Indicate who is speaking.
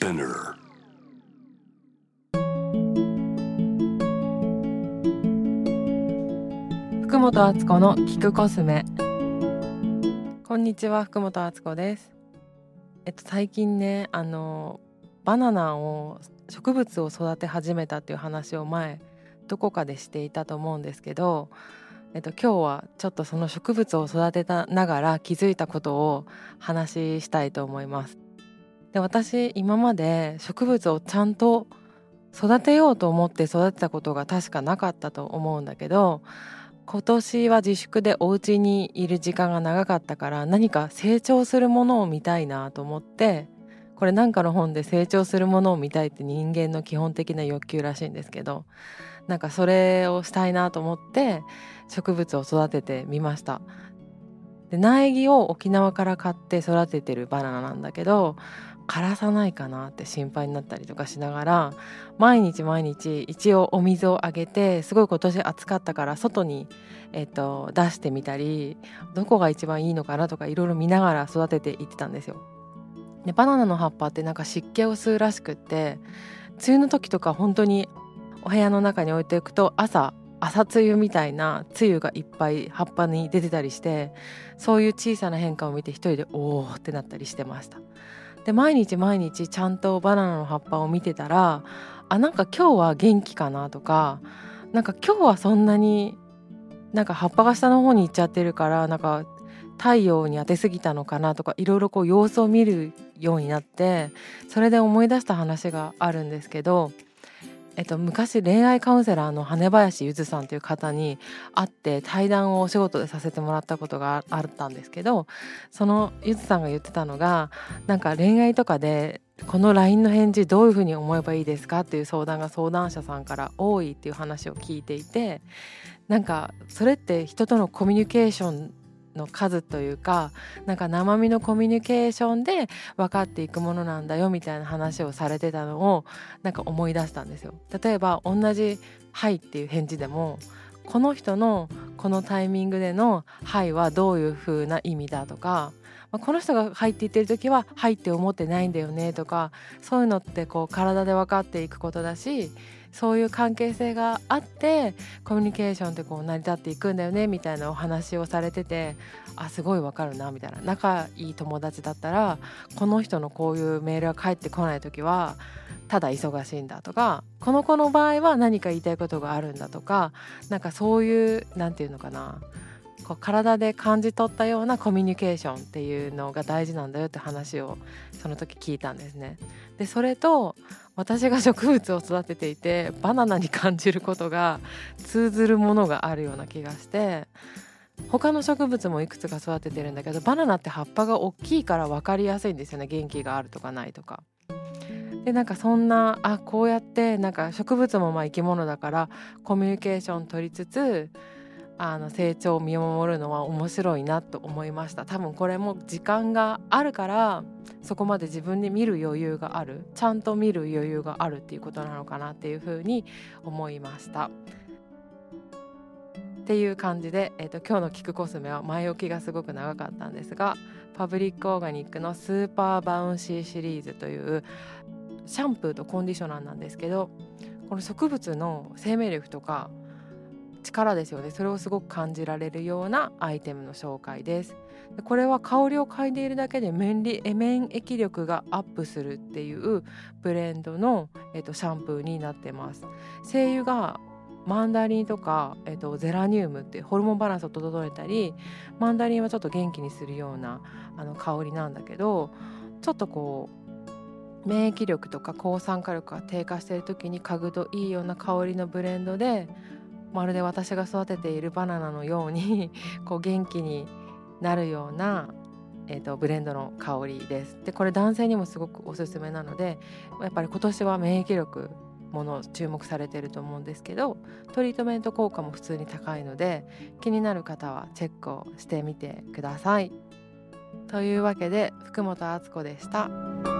Speaker 1: Spinner.
Speaker 2: 福本敦子の聞くコスメこんにちは福本敦子ですえっと最近ねあのバナナを植物を育て始めたっていう話を前どこかでしていたと思うんですけどえっと、今日はちょっとその植物を育てたながら気づいたことを話したいと思います。で私今まで植物をちゃんと育てようと思って育てたことが確かなかったと思うんだけど今年は自粛でお家にいる時間が長かったから何か成長するものを見たいなと思ってこれなんかの本で成長するものを見たいって人間の基本的な欲求らしいんですけどなんかそれをしたいなと思って植物を育ててみました。で苗木を沖縄から買って育ててるバナナなんだけど枯らさないかなって心配になったりとかしながら毎日毎日一応お水をあげてすごい今年暑かったから外に、えっと、出してみたりどこが一番いいのかなとかいろいろ見ながら育てていってたんですよ。でバナナの葉っぱってなんか湿気を吸うらしくって梅雨の時とか本当にお部屋の中に置いておくと朝朝露みたいな露がいっぱい葉っぱに出てたりしてそういう小さな変化を見て一人でおーってなったりしてましたで毎日毎日ちゃんとバナナの葉っぱを見てたらあなんか今日は元気かなとかなんか今日はそんなになんか葉っぱが下の方に行っちゃってるからなんか太陽に当てすぎたのかなとかいろいろこう様子を見るようになってそれで思い出した話があるんですけど、えっと、昔恋愛カウンセラーの羽林ゆずさんという方に会って対談をお仕事でさせてもらったことがあったんですけどそのゆずさんが言ってたのがなんか恋愛とかでこの LINE の返事どういうふうに思えばいいですかっていう相談が相談者さんから多いっていう話を聞いていてなんかそれって人とのコミュニケーションの数というかなんか生身のコミュニケーションで分かっていくものなんだよみたいな話をされてたのをなんか思い出したんですよ。例えば同じ「はい」っていう返事でもこの人のこのタイミングでの「はい」はどういう風な意味だとかまこの人が「はい」って言ってる時は「はい」って思ってないんだよねとかそういうのってこう体で分かっていくことだしそういう関係性があってコミュニケーションってこう成り立っていくんだよねみたいなお話をされててあすごいわかるなみたいな。仲いい友達だったらこの人のこういうメールが返ってこない時はただ忙しいんだとかこの子の場合は何か言いたいことがあるんだとかなんかそういう何て言うのかな。こう体で感じ取ったようなコミュニケーションっていうのが大事なんだよって話をその時聞いたんですね。でそれと私が植物を育てていてバナナに感じることが通ずるものがあるような気がして他の植物もいくつか育ててるんだけどバナナって葉っぱが大きいから分かりやすいんですよね元気があるとかないとか。でなんかそんなあこうやってなんか植物もまあ生き物だからコミュニケーション取りつつあの成長を見守るのは面白いなと思いました。多分これも時間があるからそこまで自分で見る余裕があるちゃんと見る余裕があるっていうことなのかなっていうふうに思いました。っていう感じで、えーと、今日の「聞くコスメ」は前置きがすごく長かったんですがパブリックオーガニックのスーパーバウンシーシリーズというシャンプーとコンディショナーなんですけどこの植物の生命力とか力ですよね。それをすごく感じられるようなアイテムの紹介です。でこれは香りを嗅いでいるだけで免免疫力がアップするっていうブレンドの、えっと、シャンプーになってます。精油がマンダリンとか、えっと、ゼラニウムってホルモンバランスを整えたりマンダリンはちょっと元気にするようなあの香りなんだけどちょっとこう免疫力とか抗酸化力が低下している時に嗅ぐといいような香りのブレンドでまるで私が育てているバナナのようにこう元気になるような、えーと、ブレンドの香りです。でこれ男性にもすごくおすすめなのでやっぱり今年は免疫力もの注目されてると思うんですけどトリートメント効果も普通に高いので気になる方はチェックをしてみてください。というわけで福本敦子でした。